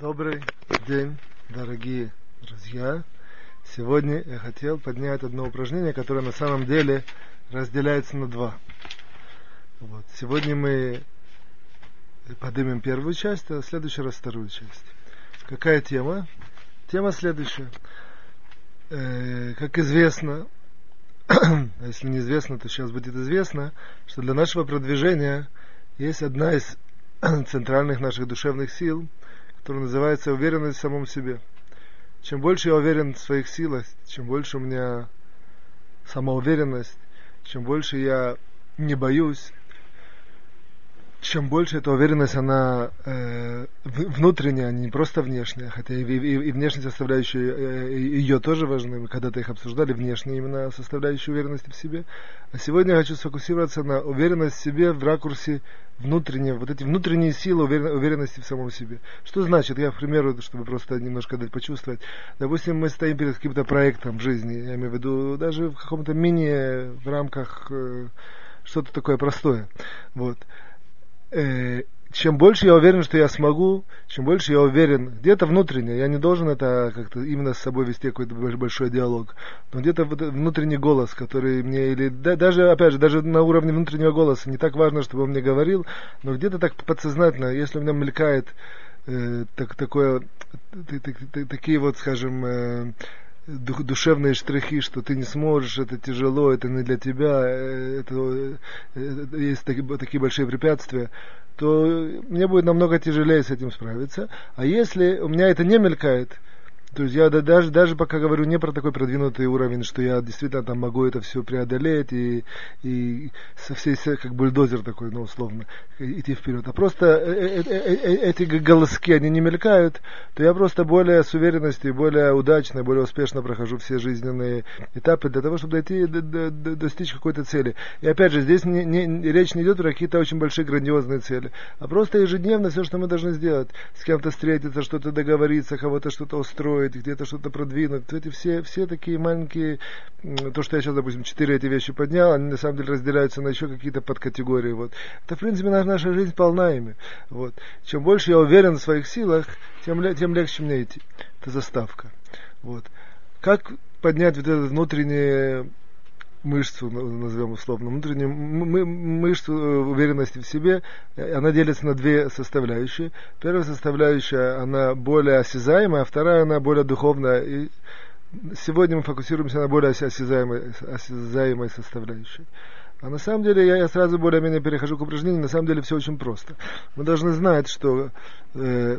Добрый день, дорогие друзья. Сегодня я хотел поднять одно упражнение, которое на самом деле разделяется на два. Вот. Сегодня мы поднимем первую часть, а в следующий раз вторую часть. Какая тема? Тема следующая. Э, как известно, а если неизвестно, то сейчас будет известно, что для нашего продвижения есть одна из центральных наших душевных сил – который называется уверенность в самом себе. Чем больше я уверен в своих силах, чем больше у меня самоуверенность, чем больше я не боюсь, чем больше эта уверенность, она э, внутренняя, а не просто внешняя, хотя и, и, и внешняя составляющая э, ее тоже важны, мы когда-то их обсуждали, внешняя именно составляющая уверенности в себе. А сегодня я хочу сфокусироваться на уверенность в себе в ракурсе внутренней, вот эти внутренние силы уверен, уверенности в самом себе. Что значит, я, к примеру, чтобы просто немножко дать почувствовать, допустим, мы стоим перед каким-то проектом в жизни, я имею в виду даже в каком-то мини, в рамках э, что-то такое простое, вот э, чем больше я уверен, что я смогу, чем больше я уверен, где-то внутренне, я не должен это как-то именно с собой вести какой-то большой диалог, но где-то внутренний голос, который мне, или да, даже, опять же, даже на уровне внутреннего голоса, не так важно, чтобы он мне говорил, но где-то так подсознательно, если у меня мелькает э, так, такое, такие вот, скажем, э, душевные штрихи, что ты не сможешь, это тяжело, это не для тебя, э, это, это, э, есть такие, такие большие препятствия, то мне будет намного тяжелее с этим справиться. А если у меня это не мелькает, то есть я даже, даже пока говорю не про такой продвинутый уровень, что я действительно там могу это все преодолеть и, и со всей, как бульдозер такой, ну, условно, идти вперед. А просто э, э, э, эти голоски, они не мелькают, то я просто более с уверенностью, более удачно, более успешно прохожу все жизненные этапы для того, чтобы дойти, до, до, достичь какой-то цели. И опять же, здесь не, не, речь не идет про какие-то очень большие грандиозные цели, а просто ежедневно все, что мы должны сделать. С кем-то встретиться, что-то договориться, кого-то что-то устроить, построить, где-то что-то продвинуть. Эти все, все такие маленькие, то, что я сейчас, допустим, четыре эти вещи поднял, они на самом деле разделяются на еще какие-то подкатегории. Вот. Это, в принципе, наша, наша жизнь полна ими. Вот. Чем больше я уверен в своих силах, тем, тем легче мне идти. Это заставка. Вот. Как поднять вот это внутреннее мышцу, назовем условно, внутреннюю мышцу э, уверенности в себе, э, она делится на две составляющие. Первая составляющая, она более осязаемая, а вторая, она более духовная. И сегодня мы фокусируемся на более осязаемой, осязаемой составляющей. А на самом деле я, я сразу более-менее перехожу к упражнению. На самом деле все очень просто. Мы должны знать, что э,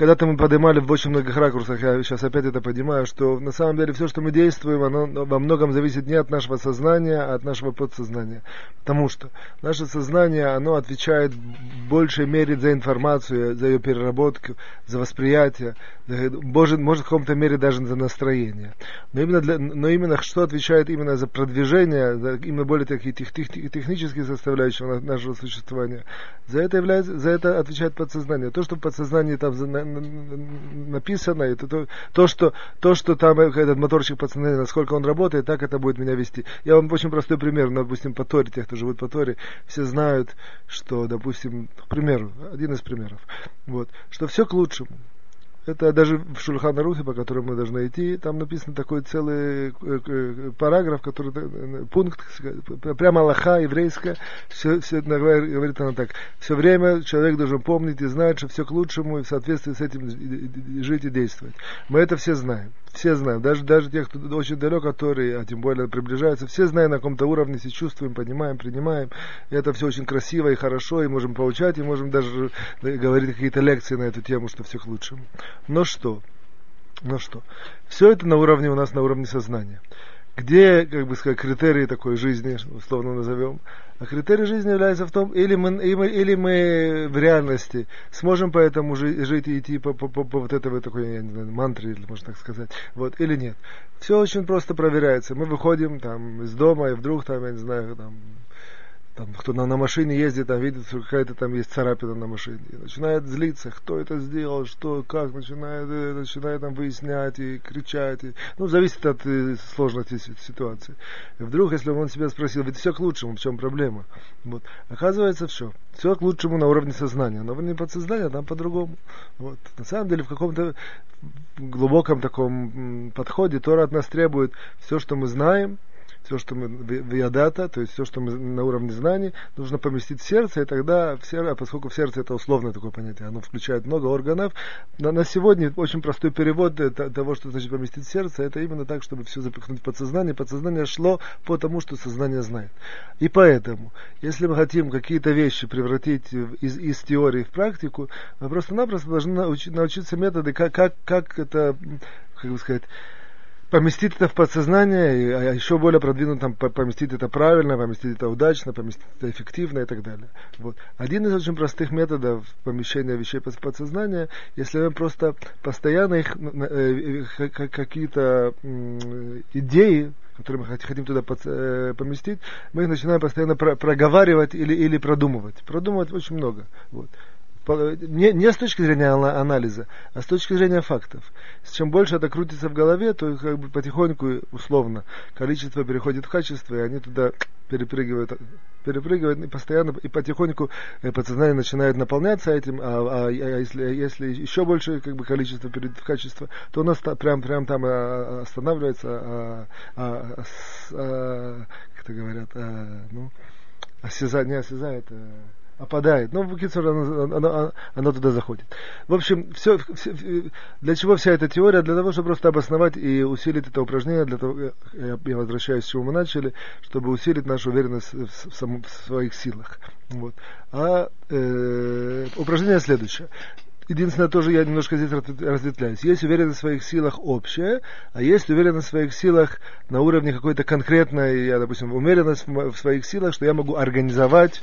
когда-то мы поднимали в очень многих ракурсах, я сейчас опять это понимаю, что на самом деле все, что мы действуем, оно во многом зависит не от нашего сознания, а от нашего подсознания. Потому что наше сознание, оно отвечает в большей мере за информацию, за ее переработку, за восприятие, может, может в каком-то мере даже за настроение. Но именно, для, но именно что отвечает именно за продвижение, за именно более такие тех, тех, технические составляющие нашего существования, за это, является, за это отвечает подсознание. То, что в подсознании там написано, это то, то, что, то, что там этот моторчик пацаны, насколько он работает, так это будет меня вести. Я вам очень простой пример, ну, допустим, по Торе, тех, кто живут по Торе, все знают, что, допустим, к примеру, один из примеров, вот, что все к лучшему. Это даже в Шульхана Рухе, по которому мы должны идти, там написан такой целый э, э, параграф, который, э, пункт, прямо Аллаха еврейская, все, все говорит она так, все время человек должен помнить и знать, что все к лучшему, и в соответствии с этим жить и действовать. Мы это все знаем все знаем, даже, даже те, кто очень далек от Торы, а тем более приближаются, все знаем на каком-то уровне, все чувствуем, понимаем, принимаем. И это все очень красиво и хорошо, и можем получать, и можем даже говорить какие-то лекции на эту тему, что все к лучшему. Но что? Ну что? Все это на уровне у нас на уровне сознания где, как бы сказать, критерии такой жизни, условно назовем. А критерий жизни является в том, или мы, или мы в реальности сможем поэтому жить и идти по, по, по, по вот этой вот такой, я не знаю, мантре, можно так сказать, вот, или нет. Все очень просто проверяется. Мы выходим там из дома, и вдруг там, я не знаю, там, там, кто на, на машине ездит, там видит, что какая-то там есть царапина на машине. И начинает злиться, кто это сделал, что, как, начинает, э, начинает там выяснять и кричать. И, ну, зависит от э, сложности ситуации. И вдруг, если он себя спросил, ведь все к лучшему, в чем проблема? Вот. Оказывается, все. Все к лучшему на уровне сознания. На уровне подсознания там по-другому. Вот. На самом деле, в каком-то глубоком таком подходе Тора от нас требует все, что мы знаем, все, что мы виадата, то есть все, что мы на уровне знаний, нужно поместить в сердце, и тогда в сердце, а поскольку в сердце это условное такое понятие, оно включает много органов, на, на сегодня очень простой перевод того, что значит поместить в сердце, это именно так, чтобы все запихнуть в подсознание, подсознание шло по тому, что сознание знает. И поэтому, если мы хотим какие-то вещи превратить из, из теории в практику, мы просто-напросто должны научиться методы, как, как, как это, как бы сказать, поместить это в подсознание, а еще более продвинуто поместить это правильно, поместить это удачно, поместить это эффективно и так далее. Вот. Один из очень простых методов помещения вещей в подсознание, если мы просто постоянно их, э, какие-то идеи, которые мы хотим туда э, поместить, мы их начинаем постоянно проговаривать или, или продумывать. Продумывать очень много. Вот не, не с точки зрения анализа, а с точки зрения фактов. Чем больше это крутится в голове, то как бы потихоньку, условно, количество переходит в качество, и они туда перепрыгивают, перепрыгивают и постоянно, и потихоньку э, подсознание начинает наполняться этим, а, а, а если, если еще больше как бы, количество перейдет в качество, то нас прям, прям там а, останавливается, а, а, а, а, как это говорят, а, ну, осязает, не осязает, а, опадает. Ну, в Кицур, оно, оно, оно туда заходит. В общем, все, все, для чего вся эта теория? Для того, чтобы просто обосновать и усилить это упражнение, для того, я, я возвращаюсь, с чего мы начали, чтобы усилить нашу уверенность в, в, в, в своих силах. Вот. А э, упражнение следующее. Единственное, тоже я немножко здесь разветвляюсь. Есть уверенность в своих силах общая, а есть уверенность в своих силах на уровне какой-то конкретной, я, допустим, уверенность в своих силах, что я могу организовать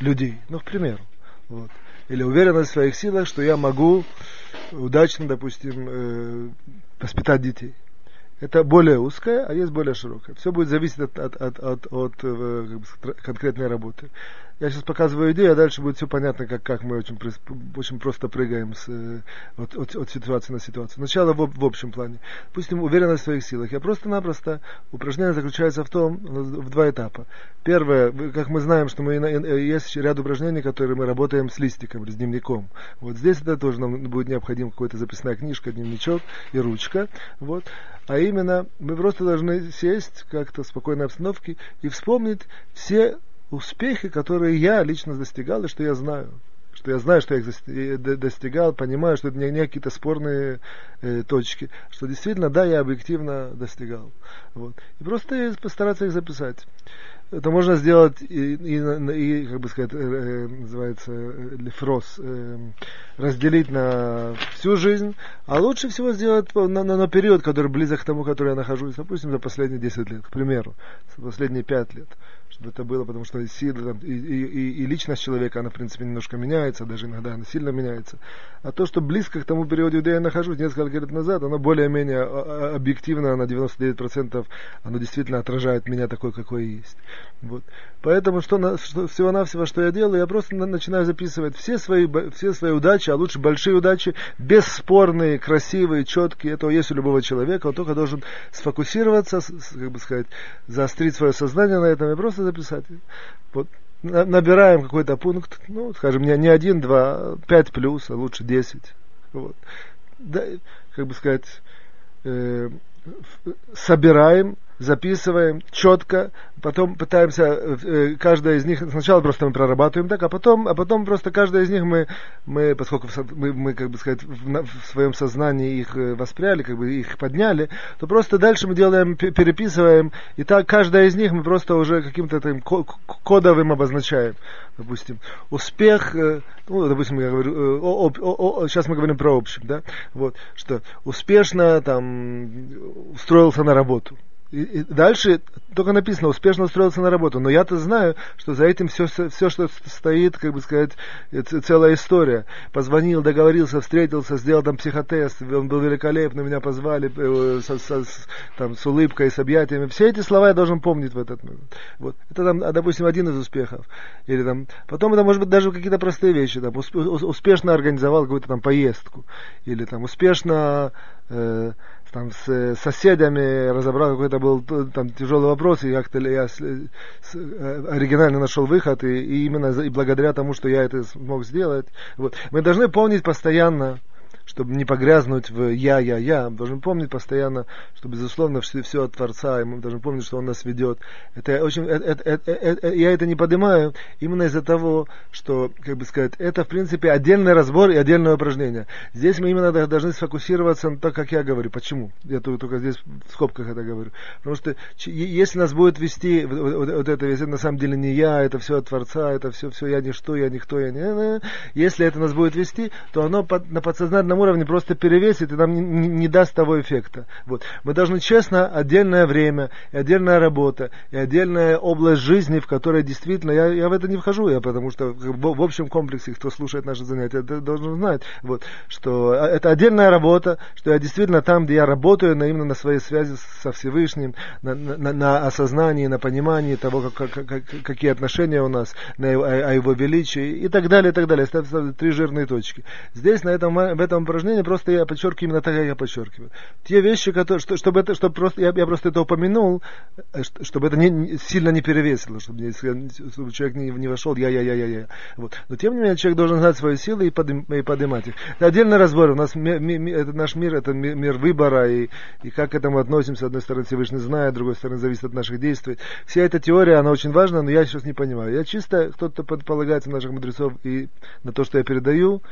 людей. Ну, к примеру. Вот. Или уверенность в своих силах, что я могу удачно, допустим, э, воспитать детей. Это более узкое, а есть более широкое. Все будет зависеть от, от, от, от, от э, как бы, конкретной работы. Я сейчас показываю идею, а дальше будет все понятно, как, как мы очень, очень просто прыгаем с, э, от, от, от ситуации на ситуацию. Сначала в, в общем плане. Пустим уверенность в своих силах. Я просто-напросто, упражнение заключается в том, в два этапа. Первое, как мы знаем, что мы, э, есть ряд упражнений, которые мы работаем с листиком, с дневником. Вот здесь это тоже нам будет необходим какая-то записная книжка, дневничок и ручка. Вот. А именно, мы просто должны сесть как-то в спокойной обстановке и вспомнить все успехи, которые я лично достигал и что я знаю. Что я знаю, что я их достигал, понимаю, что это не, не какие-то спорные э, точки, что действительно, да, я объективно достигал. Вот. И просто постараться их записать. Это можно сделать и, и, и как бы сказать, э, э называется э, лефрос, э, разделить на всю жизнь, а лучше всего сделать на, на, на период, который близок к тому, который я нахожусь, допустим, за последние 10 лет, к примеру, за последние 5 лет это было, потому что сила и, и, и, личность человека, она, в принципе, немножко меняется, даже иногда она сильно меняется. А то, что близко к тому периоду, где я нахожусь несколько лет назад, оно более-менее а, а, объективно, на 99%, оно действительно отражает меня такой, какой есть. Вот. Поэтому что, что, всего-навсего, что я делаю, я просто начинаю записывать все свои, все свои удачи, а лучше большие удачи, бесспорные, красивые, четкие. Это есть у любого человека, он только должен сфокусироваться, как бы сказать, заострить свое сознание на этом и просто записать. Вот. Набираем какой-то пункт, ну, скажем, не, не один, два, пять плюс, а лучше десять. Вот. Да, как бы сказать, э, собираем записываем четко, потом пытаемся, э, каждая из них, сначала просто мы прорабатываем так, а потом, а потом просто каждая из них мы, мы поскольку мы, мы как бы сказать, в, в своем сознании их э, воспряли, как бы их подняли, то просто дальше мы делаем, переписываем, и так каждая из них мы просто уже каким-то таким кодовым обозначаем. Допустим, успех, э, ну, допустим, я говорю, о, о, о, сейчас мы говорим про общем, да, вот, что успешно там устроился на работу И, дальше только написано, успешно устроился на работу. Но я-то знаю, что за этим все, все, что стоит, как бы сказать, целая история. Позвонил, договорился, встретился, сделал там психотест, он был великолепный, меня позвали э, со, со, с, там, с улыбкой, с объятиями. Все эти слова я должен помнить в этот момент. Вот. Это, там, допустим, один из успехов. Или, там, потом это может быть даже какие-то простые вещи. Там, успешно организовал какую-то там поездку. Или там, успешно э, там с соседями разобрал какой-то был там тяжелый вопрос, и как-то я с, с, э, оригинально нашел выход, и, и именно и благодаря тому, что я это смог сделать. Вот. Мы должны помнить постоянно, чтобы не погрязнуть в я-я-я, мы должны помнить постоянно, что, безусловно, все, все от Творца, и мы должны помнить, что Он нас ведет. Это очень, это, это, это, я это не поднимаю именно из-за того, что, как бы сказать, это, в принципе, отдельный разбор и отдельное упражнение. Здесь мы именно должны сфокусироваться на то, как я говорю. Почему? Я только здесь в скобках это говорю. Потому что если нас будет вести вот, вот, вот это, это на самом деле не я, это все от Творца, это все, все я ничто, я никто, я не... Если это нас будет вести, то оно под, на подсознательном уровне просто перевесит и нам не, не, даст того эффекта. Вот. Мы должны честно, отдельное время, и отдельная работа, и отдельная область жизни, в которой действительно, я, я в это не вхожу, я потому что в, в общем комплексе, кто слушает наши занятия, должен знать, вот, что это отдельная работа, что я действительно там, где я работаю, на, именно на своей связи со Всевышним, на, на, на осознании, на понимании того, как, как, как, какие отношения у нас, на, о, о его величии и так далее, и так далее. Ставятся три жирные точки. Здесь, на этом, в этом упражнение, просто я подчеркиваю именно так, как я подчеркиваю. Те вещи, которые, что, чтобы это, чтобы просто, я, я просто это упомянул, э, чтобы это не, сильно не перевесило, чтобы, не, чтобы человек не, не вошел, я, я, я, я, я. Вот. Но тем не менее, человек должен знать свои силы и, подым, и поднимать их. Это отдельный разбор. У нас ми, ми, ми, это наш мир, это мир, мир выбора, и, и как к этому относимся, с одной стороны, Всевышний знает, с другой стороны, зависит от наших действий. Вся эта теория, она очень важна, но я сейчас не понимаю. Я чисто, кто-то полагается наших мудрецов и на то, что я передаю,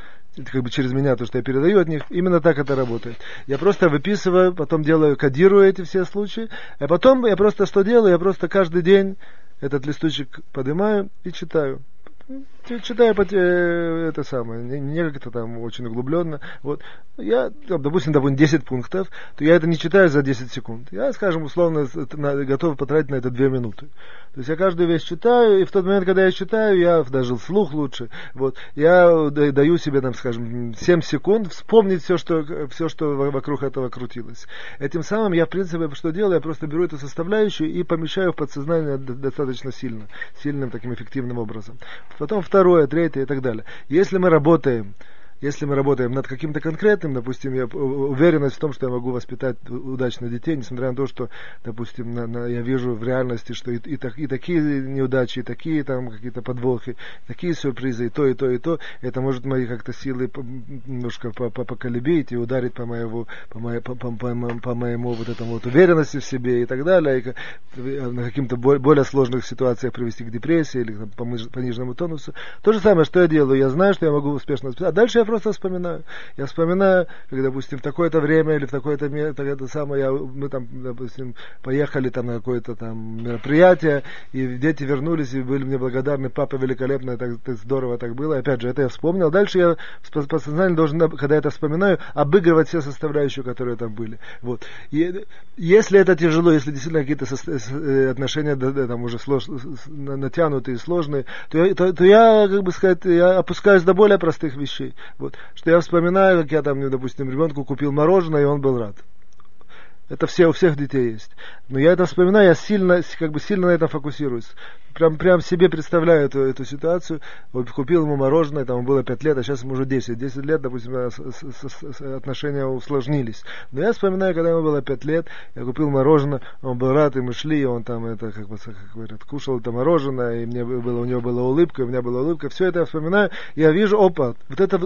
как бы через меня то, что я передаю от них, именно так это работает. Я просто выписываю, потом делаю, кодирую эти все случаи, а потом я просто что делаю, я просто каждый день этот листочек поднимаю и читаю читаю э, это самое, не, как-то там очень углубленно. Вот. Я, допустим, допустим, 10 пунктов, то я это не читаю за 10 секунд. Я, скажем, условно готов потратить на это 2 минуты. То есть я каждую вещь читаю, и в тот момент, когда я читаю, я даже слух лучше. Вот, я даю себе, там, скажем, 7 секунд вспомнить все, что, все, что вокруг этого крутилось. Этим самым я, в принципе, что делаю, я просто беру эту составляющую и помещаю в подсознание достаточно сильно, сильным таким эффективным образом. Потом второе, третье и так далее. Если мы работаем если мы работаем над каким-то конкретным, допустим, я уверенность в том, что я могу воспитать удачно детей, несмотря на то, что, допустим, на, на, я вижу в реальности, что и, и, так, и такие неудачи, и такие там какие-то подвохи, такие сюрпризы, и то, и то, и то, это может мои как-то силы немножко поколебить и ударить по моему, по, моей, по, по, по, по моему вот этому вот уверенности в себе и так далее, и на каким-то более сложных ситуациях привести к депрессии или к пониженному тонусу. То же самое, что я делаю, я знаю, что я могу успешно воспитать, а дальше я просто вспоминаю. Я вспоминаю, как, допустим, в такое-то время или в такое-то место, это самое, я, мы там, допустим, поехали там на какое-то там мероприятие, и дети вернулись и были мне благодарны, папа великолепно, так, так здорово так было. Опять же, это я вспомнил. Дальше я подсознательно должен, когда я это вспоминаю, обыгрывать все составляющие, которые там были. Вот. И, если это тяжело, если действительно какие-то э, отношения там уже слож, натянутые, сложные, то то, то я, как бы сказать, я опускаюсь до более простых вещей. Вот. Что я вспоминаю, как я там, допустим, ребенку купил мороженое, и он был рад. Это все у всех детей есть. Но я это вспоминаю, я сильно, как бы сильно на этом фокусируюсь прям, прям себе представляю эту, эту ситуацию. Вот купил ему мороженое, там было 5 лет, а сейчас ему уже 10. 10 лет, допустим, отношения усложнились. Но я вспоминаю, когда ему было 5 лет, я купил мороженое, он был рад, и мы шли, и он там, это, как, бы, как говорят, кушал это мороженое, и мне было, у него была улыбка, у меня была улыбка. Все это я вспоминаю, я вижу, опа, вот это,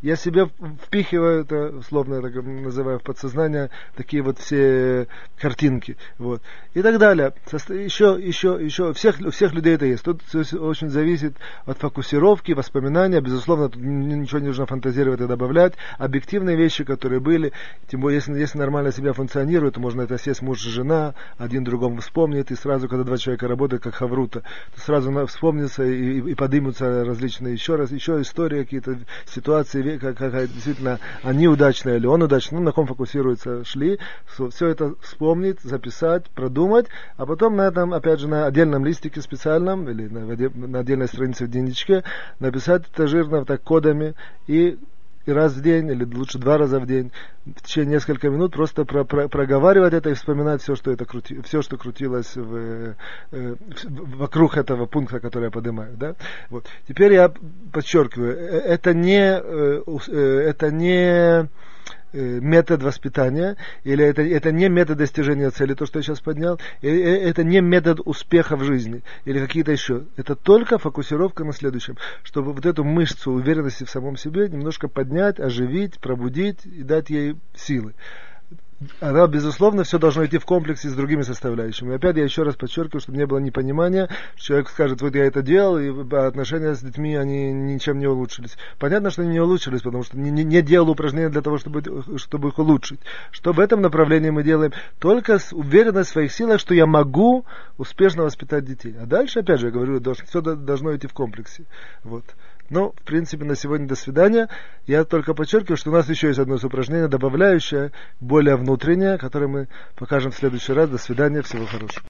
я себе впихиваю, это, условно так называю, в подсознание, такие вот все картинки. Вот. И так далее. Еще, еще, еще, всех, всех всех людей это есть. Тут все очень зависит от фокусировки, воспоминания. Безусловно, тут ничего не нужно фантазировать и добавлять. Объективные вещи, которые были, тем более, если, если нормально себя функционирует, то можно это сесть муж и жена, один другому вспомнит, и сразу, когда два человека работают, как хаврута, то сразу вспомнится и, и, поднимутся различные еще раз, еще истории, какие-то ситуации, как, как действительно они удачные или он удачный, ну, на ком фокусируется, шли, все это вспомнить, записать, продумать, а потом на этом, опять же, на отдельном листике специальном или на, на отдельной странице в дневничке написать это жирно так кодами и и раз в день, или лучше два раза в день, в течение нескольких минут просто про, про, проговаривать это и вспоминать все, что это крути, все, что крутилось в, э, вокруг этого пункта, который я поднимаю. Да? Вот. Теперь я подчеркиваю, э, это не, э, э, это не метод воспитания, или это, это не метод достижения цели, то, что я сейчас поднял, э, это не метод успеха в жизни, или какие-то еще. Это только фокусировка на следующем, чтобы вот эту мышцу уверенности в самом себе немножко поднять, оживить, пробудить и дать ей силы она, безусловно, все должно идти в комплексе с другими составляющими. И опять я еще раз подчеркиваю, чтобы не было непонимания, человек скажет, вот я это делал, и отношения с детьми, они ничем не улучшились. Понятно, что они не улучшились, потому что не, не, не делал упражнения для того, чтобы, чтобы их улучшить. Что в этом направлении мы делаем? Только с уверенность в своих силах, что я могу успешно воспитать детей. А дальше, опять же, я говорю, все должно идти в комплексе. Вот. Ну, в принципе, на сегодня до свидания. Я только подчеркиваю, что у нас еще есть одно упражнение, добавляющее, более внутреннее, которое мы покажем в следующий раз. До свидания, всего хорошего.